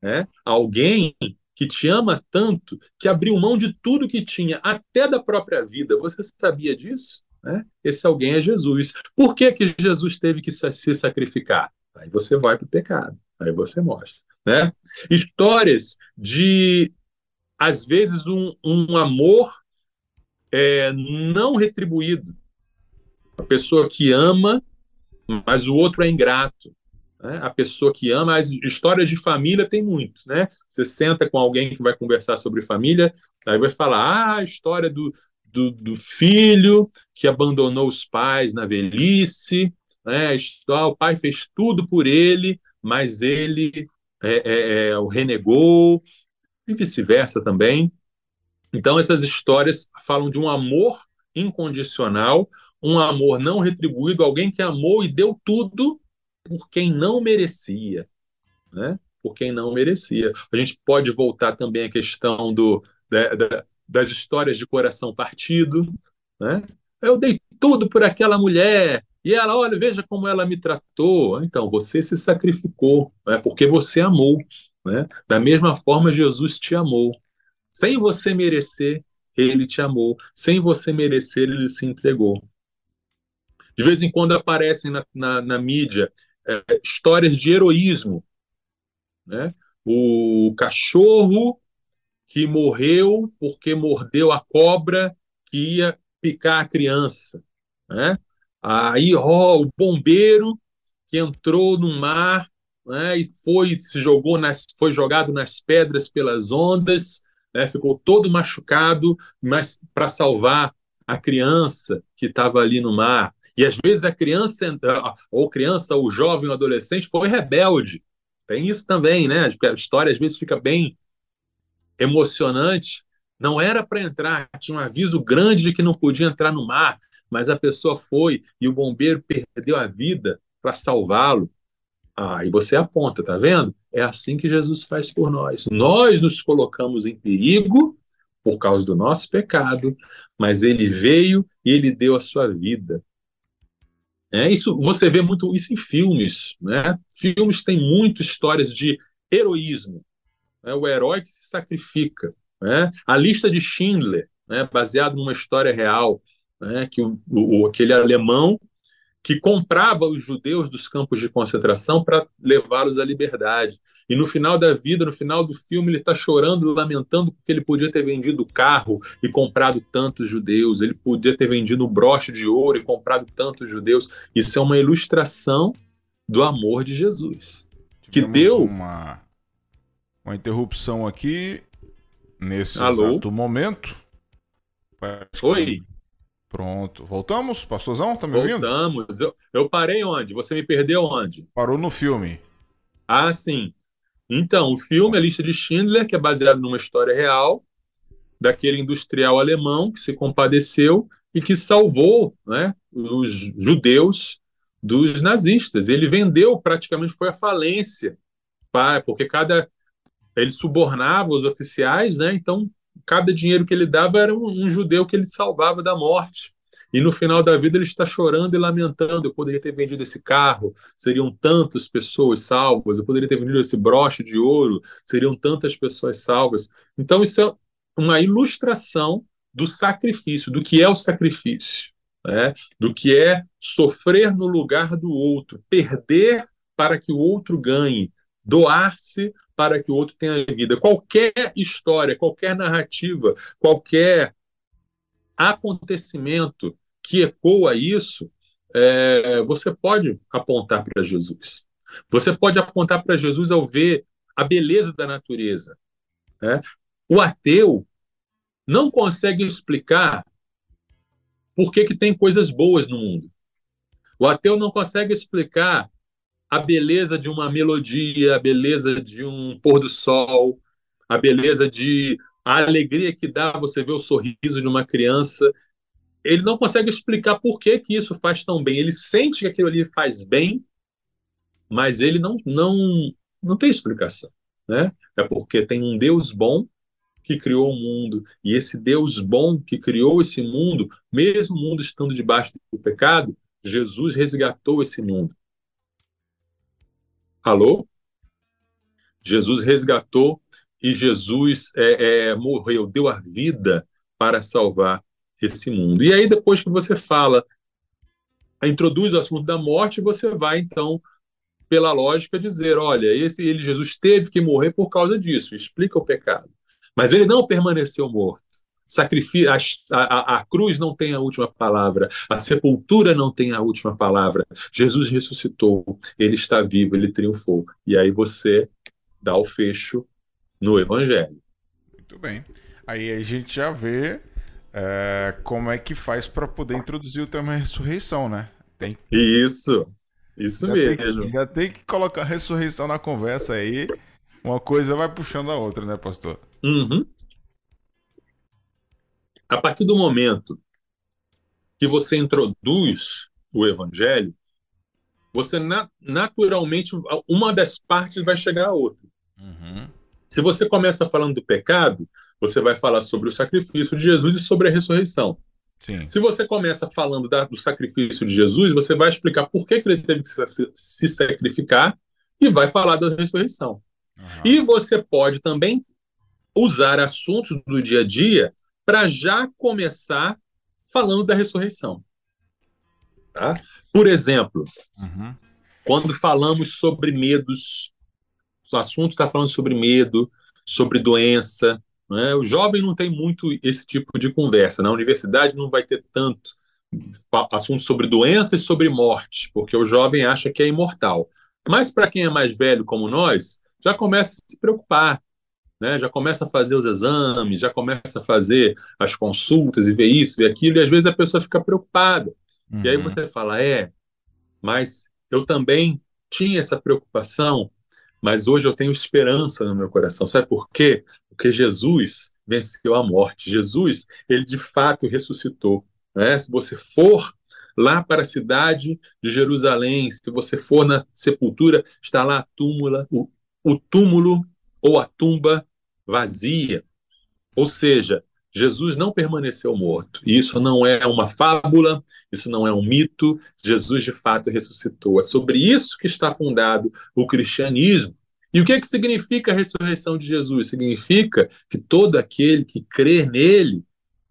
Né? Alguém que te ama tanto que abriu mão de tudo que tinha, até da própria vida. Você sabia disso? Né? Esse alguém é Jesus. Por que, que Jesus teve que se sacrificar? Aí você vai para o pecado, aí você mostra. Né? Histórias de, às vezes, um, um amor é, não retribuído. A pessoa que ama, mas o outro é ingrato. Né? A pessoa que ama, as histórias de família tem muito, né? Você senta com alguém que vai conversar sobre família, aí vai falar ah, a história do, do, do filho que abandonou os pais na velhice, né? O pai fez tudo por ele, mas ele é, é, é, o renegou, e vice-versa também. Então, essas histórias falam de um amor incondicional, um amor não retribuído, alguém que amou e deu tudo por quem não merecia, né? Por quem não merecia. A gente pode voltar também à questão do, da, da, das histórias de coração partido, né? Eu dei tudo por aquela mulher e ela, olha, veja como ela me tratou. Então, você se sacrificou, né? Porque você amou, né? Da mesma forma, Jesus te amou. Sem você merecer, ele te amou. Sem você merecer, ele se entregou. De vez em quando aparecem na, na, na mídia é, histórias de heroísmo. Né? O cachorro que morreu porque mordeu a cobra que ia picar a criança. Né? Aí, ó, o bombeiro que entrou no mar né, e foi se jogou nas, foi jogado nas pedras pelas ondas, né, ficou todo machucado, mas para salvar a criança que estava ali no mar. E às vezes a criança, ou criança, ou jovem, ou adolescente, foi rebelde. Tem isso também, né? A história às vezes fica bem emocionante. Não era para entrar, tinha um aviso grande de que não podia entrar no mar, mas a pessoa foi e o bombeiro perdeu a vida para salvá-lo. Ah, e você aponta, tá vendo? É assim que Jesus faz por nós. Nós nos colocamos em perigo por causa do nosso pecado, mas ele veio e ele deu a sua vida é, isso você vê muito isso em filmes, né? Filmes têm muito histórias de heroísmo, né? o herói que se sacrifica, né? A lista de Schindler, né? Baseado numa história real, né? Que o, o aquele alemão que comprava os judeus dos campos de concentração para levá-los à liberdade. E no final da vida, no final do filme, ele está chorando, lamentando porque ele podia ter vendido o carro e comprado tantos judeus, ele podia ter vendido o broche de ouro e comprado tantos judeus. Isso é uma ilustração do amor de Jesus. que deu. Uma, uma interrupção aqui nesse Alô? exato momento. Oi. Pronto. Voltamos, pastorzão? Tá me ouvindo? Voltamos. Eu, eu parei onde? Você me perdeu onde? Parou no filme. Ah, sim. Então, o filme A Lista de Schindler, que é baseado numa história real daquele industrial alemão que se compadeceu e que salvou né, os judeus dos nazistas. Ele vendeu, praticamente foi a falência, porque cada ele subornava os oficiais, né? Então cada dinheiro que ele dava era um, um, judeu que ele salvava da morte. E no final da vida ele está chorando e lamentando. Eu poderia ter vendido esse carro, seriam tantas pessoas salvas. Eu poderia ter vendido esse broche de ouro, seriam tantas pessoas salvas. Então isso é uma ilustração do sacrifício, do que é o sacrifício, né? do que é sofrer no lugar do outro, perder para que o outro ganhe, doar-se para que o outro tenha vida. Qualquer história, qualquer narrativa, qualquer acontecimento que ecoa isso, é, você pode apontar para Jesus. Você pode apontar para Jesus ao ver a beleza da natureza. Né? O ateu não consegue explicar por que, que tem coisas boas no mundo. O ateu não consegue explicar a beleza de uma melodia, a beleza de um pôr do sol, a beleza de a alegria que dá você ver o sorriso de uma criança. Ele não consegue explicar por que, que isso faz tão bem. Ele sente que aquilo ali faz bem, mas ele não não não tem explicação, né? É porque tem um Deus bom que criou o mundo e esse Deus bom que criou esse mundo, mesmo o mundo estando debaixo do pecado, Jesus resgatou esse mundo. Alô? Jesus resgatou e Jesus é, é, morreu, deu a vida para salvar esse mundo. E aí, depois que você fala, introduz o assunto da morte, você vai, então, pela lógica, dizer: olha, esse ele, Jesus, teve que morrer por causa disso, explica o pecado. Mas ele não permaneceu morto. Sacrifício, a, a, a, cruz não tem a última palavra, a sepultura não tem a última palavra. Jesus ressuscitou, ele está vivo, ele triunfou. E aí você dá o fecho no Evangelho. Muito bem. Aí a gente já vê é, como é que faz para poder introduzir o tema ressurreição, né? Tem... Isso, isso já mesmo. Tem, já tem que colocar a ressurreição na conversa aí. Uma coisa vai puxando a outra, né, pastor? Uhum a partir do momento que você introduz o evangelho, você na, naturalmente uma das partes vai chegar à outra. Uhum. Se você começa falando do pecado, você vai falar sobre o sacrifício de Jesus e sobre a ressurreição. Sim. Se você começa falando da, do sacrifício de Jesus, você vai explicar por que, que ele teve que se, se sacrificar e vai falar da ressurreição. Uhum. E você pode também usar assuntos do dia a dia para já começar falando da ressurreição. Tá? Por exemplo, uhum. quando falamos sobre medos, o assunto está falando sobre medo, sobre doença. Né? O jovem não tem muito esse tipo de conversa. Na universidade não vai ter tanto assunto sobre doença e sobre morte, porque o jovem acha que é imortal. Mas para quem é mais velho como nós, já começa a se preocupar né? Já começa a fazer os exames, já começa a fazer as consultas e ver isso, ver aquilo, e às vezes a pessoa fica preocupada. Uhum. E aí uhum. você fala, é, mas eu também tinha essa preocupação, mas hoje eu tenho esperança no meu coração. Sabe por quê? Porque Jesus venceu a morte. Jesus, ele de fato ressuscitou. Né? Se você for lá para a cidade de Jerusalém, se você for na sepultura, está lá a túmula, o, o túmulo ou a tumba vazia. Ou seja, Jesus não permaneceu morto. Isso não é uma fábula, isso não é um mito. Jesus de fato ressuscitou. É sobre isso que está fundado o cristianismo. E o que, é que significa a ressurreição de Jesus? Significa que todo aquele que crer nele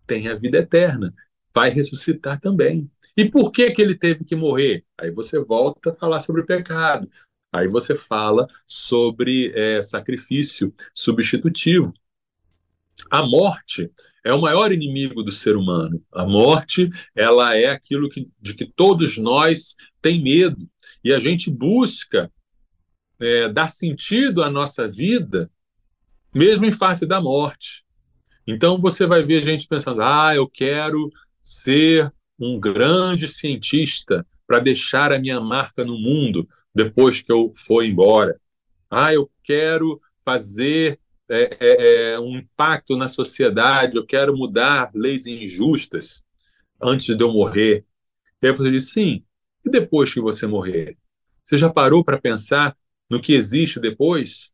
tem a vida eterna, vai ressuscitar também. E por que, que ele teve que morrer? Aí você volta a falar sobre o pecado. Aí você fala sobre é, sacrifício substitutivo. A morte é o maior inimigo do ser humano. A morte, ela é aquilo que, de que todos nós tem medo. E a gente busca é, dar sentido à nossa vida, mesmo em face da morte. Então você vai ver gente pensando: ah, eu quero ser um grande cientista para deixar a minha marca no mundo depois que eu for embora. Ah, eu quero fazer é, é, é, um impacto na sociedade, eu quero mudar leis injustas antes de eu morrer. E aí você diz, sim, e depois que você morrer? Você já parou para pensar no que existe depois?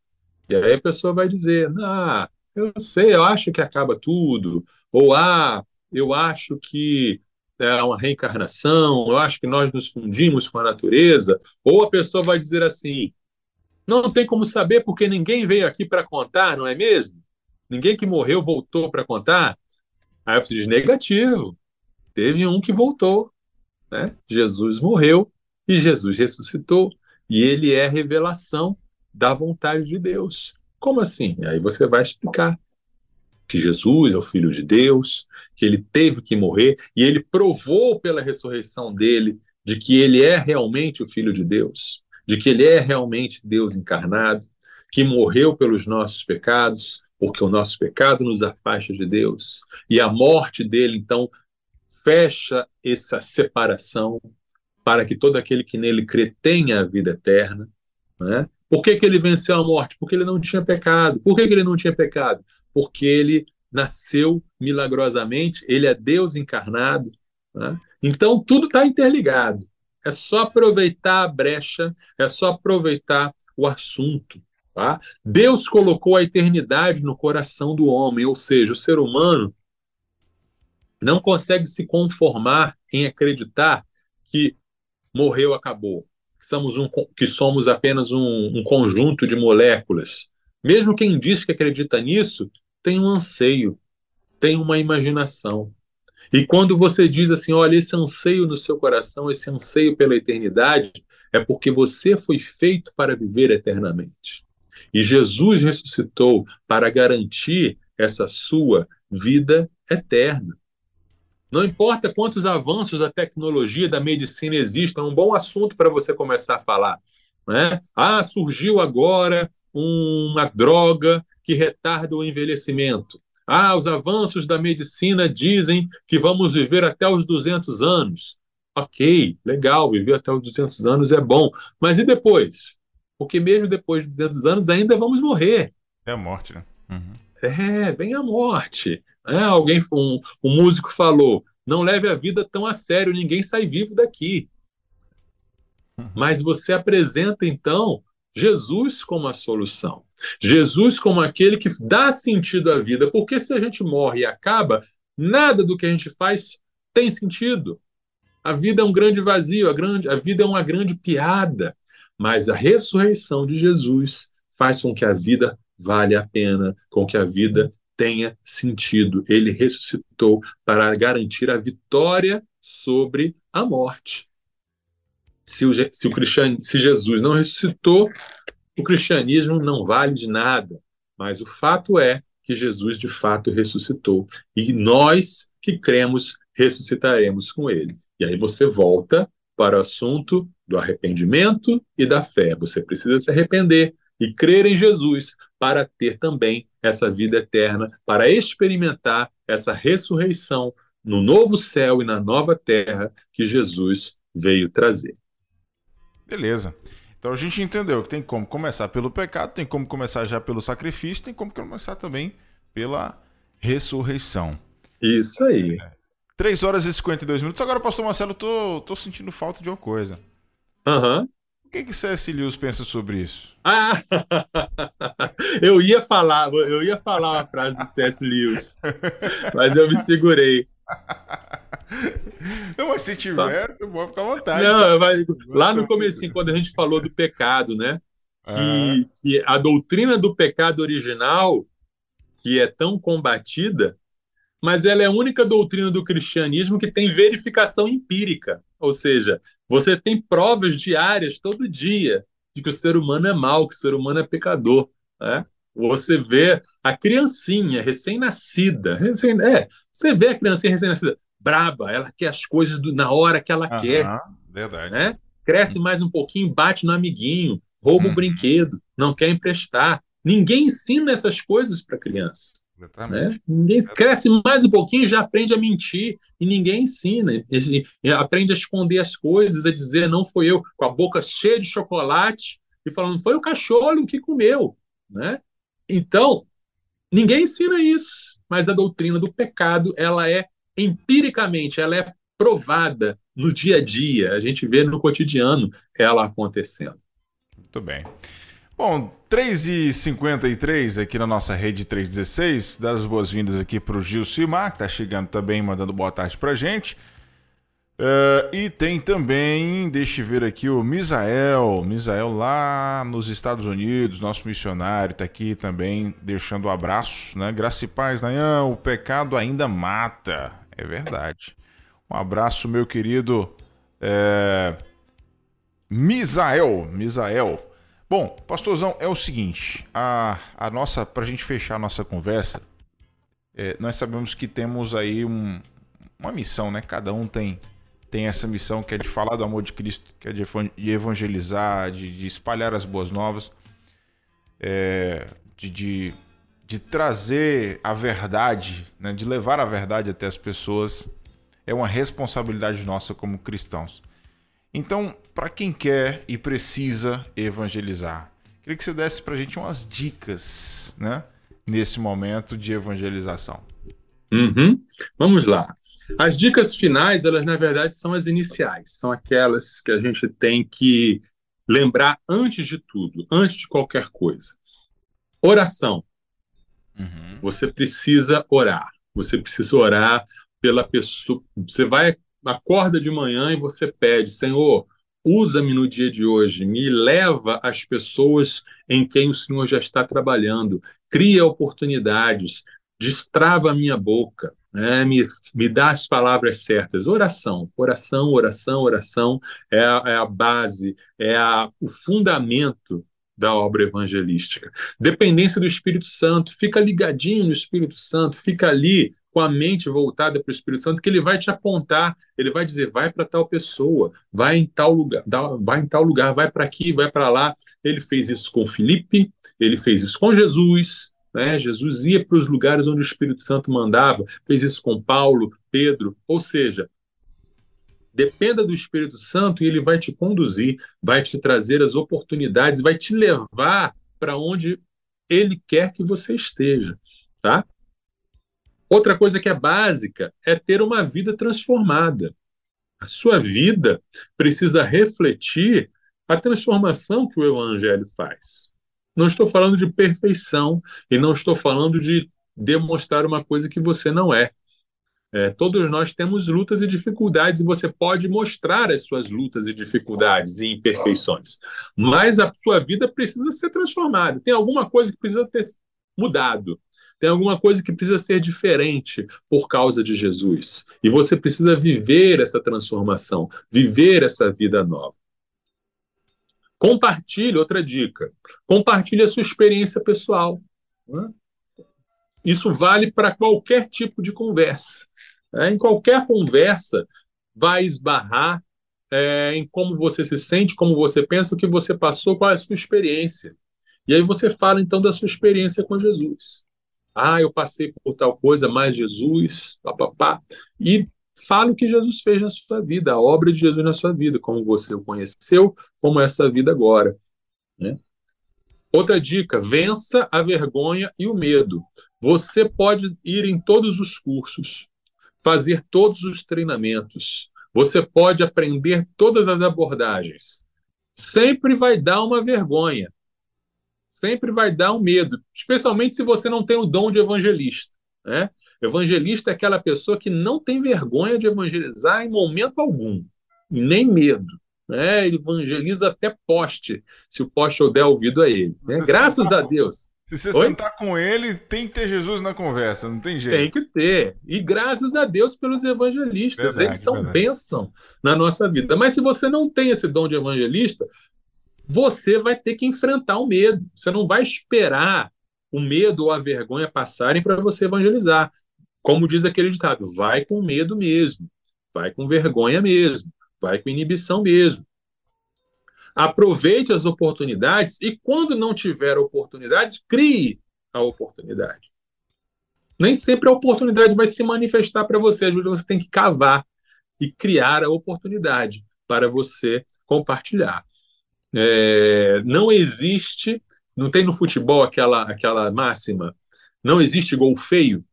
E aí a pessoa vai dizer, ah, eu sei, eu acho que acaba tudo, ou ah, eu acho que é uma reencarnação, eu acho que nós nos fundimos com a natureza, ou a pessoa vai dizer assim, não tem como saber porque ninguém veio aqui para contar, não é mesmo? Ninguém que morreu voltou para contar? Aí você diz negativo. Teve um que voltou. Né? Jesus morreu e Jesus ressuscitou. E ele é revelação da vontade de Deus. Como assim? Aí você vai explicar que Jesus é o Filho de Deus, que ele teve que morrer e ele provou pela ressurreição dele de que ele é realmente o Filho de Deus de que ele é realmente Deus encarnado, que morreu pelos nossos pecados, porque o nosso pecado nos afasta de Deus, e a morte dele, então, fecha essa separação para que todo aquele que nele crê tenha a vida eterna. Né? Por que, que ele venceu a morte? Porque ele não tinha pecado. Por que, que ele não tinha pecado? Porque ele nasceu milagrosamente, ele é Deus encarnado. Né? Então, tudo está interligado. É só aproveitar a brecha, é só aproveitar o assunto. Tá? Deus colocou a eternidade no coração do homem, ou seja, o ser humano não consegue se conformar em acreditar que morreu, acabou, que somos, um, que somos apenas um, um conjunto de moléculas. Mesmo quem diz que acredita nisso tem um anseio, tem uma imaginação. E quando você diz assim, olha, esse anseio no seu coração, esse anseio pela eternidade, é porque você foi feito para viver eternamente. E Jesus ressuscitou para garantir essa sua vida eterna. Não importa quantos avanços da tecnologia, da medicina existam, é um bom assunto para você começar a falar. Né? Ah, surgiu agora uma droga que retarda o envelhecimento. Ah, os avanços da medicina dizem que vamos viver até os 200 anos. Ok, legal, viver até os 200 anos é bom. Mas e depois? Porque mesmo depois de 200 anos ainda vamos morrer. É a morte, né? Uhum. É, vem a morte. É, alguém, um, um músico falou: não leve a vida tão a sério, ninguém sai vivo daqui. Uhum. Mas você apresenta então Jesus como a solução. Jesus como aquele que dá sentido à vida. Porque se a gente morre e acaba, nada do que a gente faz tem sentido. A vida é um grande vazio, a, grande, a vida é uma grande piada. Mas a ressurreição de Jesus faz com que a vida vale a pena, com que a vida tenha sentido. Ele ressuscitou para garantir a vitória sobre a morte se, o, se, o cristian, se Jesus não ressuscitou, o cristianismo não vale de nada. Mas o fato é que Jesus de fato ressuscitou. E nós que cremos ressuscitaremos com ele. E aí você volta para o assunto do arrependimento e da fé. Você precisa se arrepender e crer em Jesus para ter também essa vida eterna, para experimentar essa ressurreição no novo céu e na nova terra que Jesus veio trazer. Beleza. Então a gente entendeu que tem como começar pelo pecado, tem como começar já pelo sacrifício, tem como começar também pela ressurreição. Isso aí. É. 3 horas e 52 minutos. Agora, pastor Marcelo, tô, tô sentindo falta de uma coisa. Aham. Uhum. O que que C.S. Lewis pensa sobre isso? Ah, eu ia falar, eu ia falar uma frase do C.S. Lewis, mas eu me segurei. Não, mas se tiver, eu vou ficar à vontade. Não, vai, lá no começo, quando a gente falou do pecado, né? Que, ah. que a doutrina do pecado original, que é tão combatida, mas ela é a única doutrina do cristianismo que tem verificação empírica. Ou seja, você tem provas diárias, todo dia, de que o ser humano é mau, que o ser humano é pecador. Né? Você vê a criancinha recém-nascida, recém, é, você vê a criancinha recém-nascida braba, ela quer as coisas do, na hora que ela quer. Verdade. Né? Cresce mais um pouquinho, bate no amiguinho, rouba o um uhum. brinquedo, não quer emprestar. Ninguém ensina essas coisas para criança. Né? Ninguém cresce mais um pouquinho já aprende a mentir e ninguém ensina. Aprende a esconder as coisas, a dizer não foi eu, com a boca cheia de chocolate e falando foi o cachorro que comeu. Né? Então, ninguém ensina isso, mas a doutrina do pecado ela é empiricamente, ela é provada no dia a dia. A gente vê no cotidiano ela acontecendo. Muito bem. Bom, 3h53 aqui na nossa rede 316. Dar as boas-vindas aqui para o Gil Simar, que está chegando também, mandando boa tarde para gente. Uh, e tem também, deixa eu ver aqui, o Misael. Misael lá nos Estados Unidos, nosso missionário, está aqui também deixando um abraço, né? Graça e paz, Nayan, o pecado ainda mata. É verdade. Um abraço, meu querido é... Misael. Misael. Bom, pastorzão, é o seguinte, a, a nossa, pra gente fechar a nossa conversa, é, nós sabemos que temos aí um, uma missão, né? Cada um tem, tem essa missão que é de falar do amor de Cristo, que é de evangelizar, de, de espalhar as boas novas, é, de, de, de, trazer a verdade, né? de levar a verdade até as pessoas. É uma responsabilidade nossa como cristãos. Então, para quem quer e precisa evangelizar, queria que você desse para a gente umas dicas, né? Nesse momento de evangelização. Uhum. Vamos lá. As dicas finais, elas na verdade são as iniciais, são aquelas que a gente tem que lembrar antes de tudo, antes de qualquer coisa. Oração. Uhum. Você precisa orar. Você precisa orar pela pessoa. Você vai acorda de manhã e você pede, Senhor, usa-me no dia de hoje, me leva às pessoas em quem o Senhor já está trabalhando, cria oportunidades, destrava a minha boca, né? me, me dá as palavras certas. Oração, oração, oração, oração é a, é a base, é a, o fundamento da obra evangelística. Dependência do Espírito Santo, fica ligadinho no Espírito Santo, fica ali com a mente voltada para o Espírito Santo, que ele vai te apontar, ele vai dizer, vai para tal pessoa, vai em tal lugar, vai em tal lugar, vai para aqui, vai para lá. Ele fez isso com Filipe, ele fez isso com Jesus, né? Jesus ia para os lugares onde o Espírito Santo mandava, fez isso com Paulo, Pedro, ou seja, dependa do Espírito Santo e ele vai te conduzir, vai te trazer as oportunidades, vai te levar para onde ele quer que você esteja, tá? Outra coisa que é básica é ter uma vida transformada. A sua vida precisa refletir a transformação que o Evangelho faz. Não estou falando de perfeição e não estou falando de demonstrar uma coisa que você não é. é. Todos nós temos lutas e dificuldades e você pode mostrar as suas lutas e dificuldades e imperfeições. Mas a sua vida precisa ser transformada. Tem alguma coisa que precisa ter mudado. Tem alguma coisa que precisa ser diferente por causa de Jesus. E você precisa viver essa transformação, viver essa vida nova. Compartilhe, outra dica. Compartilhe a sua experiência pessoal. Né? Isso vale para qualquer tipo de conversa. Né? Em qualquer conversa, vai esbarrar é, em como você se sente, como você pensa, o que você passou, qual é a sua experiência. E aí você fala então da sua experiência com Jesus. Ah, eu passei por tal coisa, mas Jesus, papapá. E fale o que Jesus fez na sua vida, a obra de Jesus na sua vida, como você o conheceu, como é essa vida agora. Né? Outra dica: vença a vergonha e o medo. Você pode ir em todos os cursos, fazer todos os treinamentos, você pode aprender todas as abordagens. Sempre vai dar uma vergonha, sempre vai dar um medo, especialmente se você não tem o dom de evangelista. Né? Evangelista é aquela pessoa que não tem vergonha de evangelizar em momento algum, nem medo. Né? Ele evangeliza até poste, se o poste der ouvido a ele. Né? Graças a Deus. Se você Oi? sentar com ele, tem que ter Jesus na conversa, não tem jeito. Tem que ter. E graças a Deus pelos evangelistas. Verdade, Eles são verdade. bênção na nossa vida. Mas se você não tem esse dom de evangelista, você vai ter que enfrentar o medo. Você não vai esperar o medo ou a vergonha passarem para você evangelizar. Como diz aquele ditado, vai com medo mesmo, vai com vergonha mesmo, vai com inibição mesmo. Aproveite as oportunidades e, quando não tiver oportunidade, crie a oportunidade. Nem sempre a oportunidade vai se manifestar para você, às vezes você tem que cavar e criar a oportunidade para você compartilhar. É, não existe, não tem no futebol aquela, aquela máxima, não existe gol feio,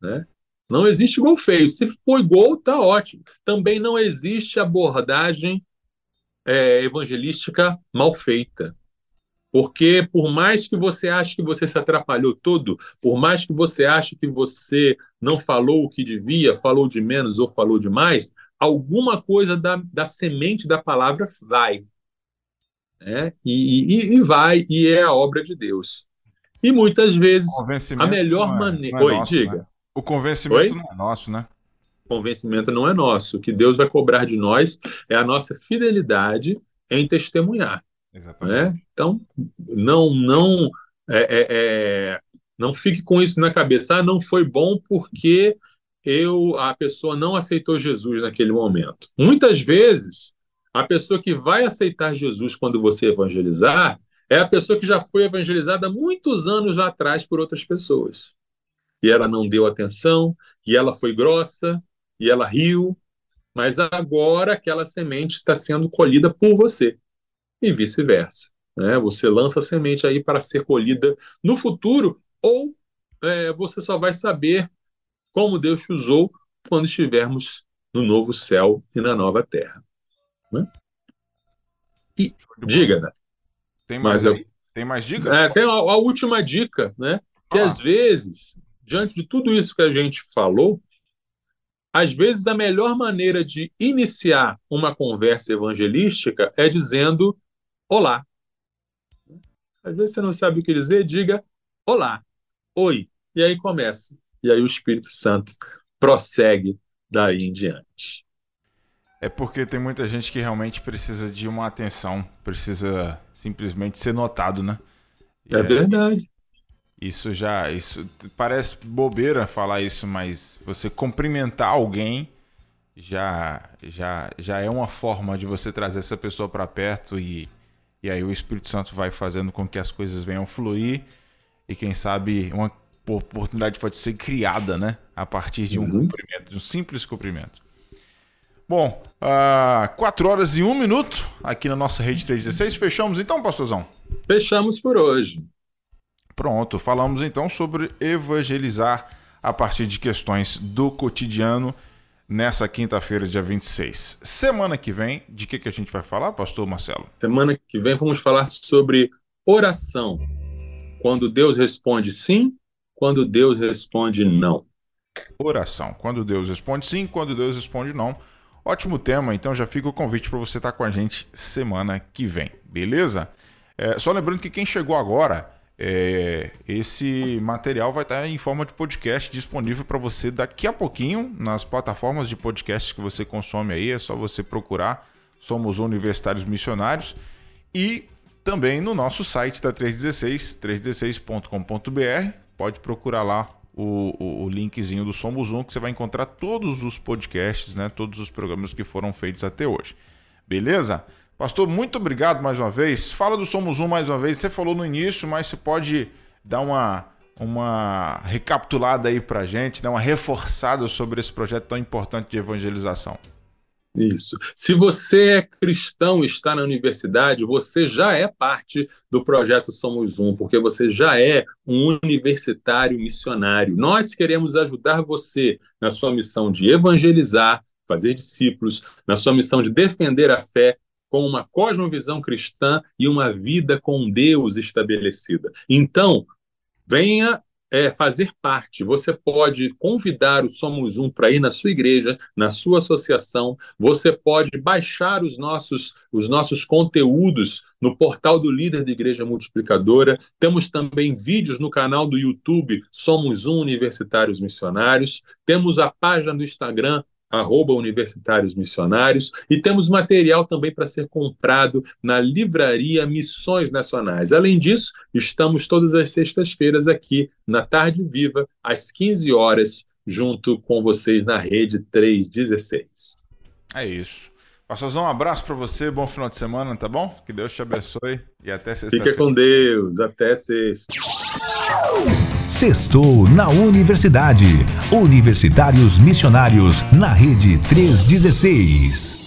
né? Não existe gol feio. Se foi gol, tá ótimo. Também não existe abordagem é, evangelística mal feita. Porque por mais que você ache que você se atrapalhou todo, por mais que você ache que você não falou o que devia, falou de menos ou falou demais, alguma coisa da, da semente da palavra vai. Né? E, e, e vai, e é a obra de Deus. E muitas vezes a melhor é, maneira. É Oi, nosso, diga. Né? O convencimento Oi? não é nosso, né? convencimento não é nosso. O que Deus vai cobrar de nós é a nossa fidelidade em testemunhar. Exatamente. Né? Então, não, não, é, é, é, não fique com isso na cabeça. Ah, não foi bom porque eu a pessoa não aceitou Jesus naquele momento. Muitas vezes, a pessoa que vai aceitar Jesus quando você evangelizar é a pessoa que já foi evangelizada muitos anos atrás por outras pessoas. E ela não deu atenção, e ela foi grossa, e ela riu, mas agora aquela semente está sendo colhida por você e vice-versa. Né? Você lança a semente aí para ser colhida no futuro ou é, você só vai saber como Deus te usou quando estivermos no novo céu e na nova terra. Né? E diga, né? Tem mais, eu, tem mais dicas? É, tem a, a, última dica, né? Que ah. às vezes, diante de tudo isso que a gente falou, às vezes, a melhor maneira de iniciar uma conversa evangelística é dizendo olá. Às vezes você não sabe o que dizer, diga olá, oi, e aí começa. E aí o Espírito Santo prossegue daí em diante. É porque tem muita gente que realmente precisa de uma atenção, precisa simplesmente ser notado, né? E é verdade. Isso já, isso parece bobeira falar isso, mas você cumprimentar alguém já, já, já é uma forma de você trazer essa pessoa para perto e, e aí o Espírito Santo vai fazendo com que as coisas venham fluir e quem sabe uma oportunidade pode ser criada, né, a partir de um uhum. cumprimento, de um simples cumprimento. Bom, uh, 4 horas e 1 minuto aqui na nossa rede 316. Fechamos então, pastorzão? Fechamos por hoje. Pronto, falamos então sobre evangelizar a partir de questões do cotidiano nessa quinta-feira, dia 26. Semana que vem, de que, que a gente vai falar, pastor Marcelo? Semana que vem vamos falar sobre oração. Quando Deus responde sim, quando Deus responde não. Oração. Quando Deus responde sim, quando Deus responde não. Ótimo tema, então já fica o convite para você estar com a gente semana que vem, beleza? É, só lembrando que quem chegou agora é, esse material vai estar em forma de podcast disponível para você daqui a pouquinho nas plataformas de podcast que você consome aí. É só você procurar. Somos Universitários Missionários. E também no nosso site da 316, 316.com.br. Pode procurar lá o, o, o, linkzinho do Somos Um, que você vai encontrar todos os podcasts, né, todos os programas que foram feitos até hoje. Beleza? Pastor, muito obrigado mais uma vez. Fala do Somos Um mais uma vez. Você falou no início, mas você pode dar uma, uma recapitulada aí para gente, dar uma reforçada sobre esse projeto tão importante de evangelização. Isso. Se você é cristão e está na universidade, você já é parte do projeto Somos Um, porque você já é um universitário missionário. Nós queremos ajudar você na sua missão de evangelizar, fazer discípulos, na sua missão de defender a fé com uma cosmovisão cristã e uma vida com Deus estabelecida. Então, venha é, fazer parte. Você pode convidar o Somos Um para ir na sua igreja, na sua associação. Você pode baixar os nossos, os nossos conteúdos no portal do líder da Igreja Multiplicadora. Temos também vídeos no canal do YouTube Somos Um Universitários Missionários. Temos a página do Instagram arroba Universitários Missionários, e temos material também para ser comprado na livraria Missões Nacionais. Além disso, estamos todas as sextas-feiras aqui na Tarde Viva, às 15 horas, junto com vocês na Rede 316. É isso. Pastorzão, um abraço para você, bom final de semana, tá bom? Que Deus te abençoe e até sexta-feira. Fica com Deus, até sexta. Sextou na Universidade. Universitários Missionários na Rede 316.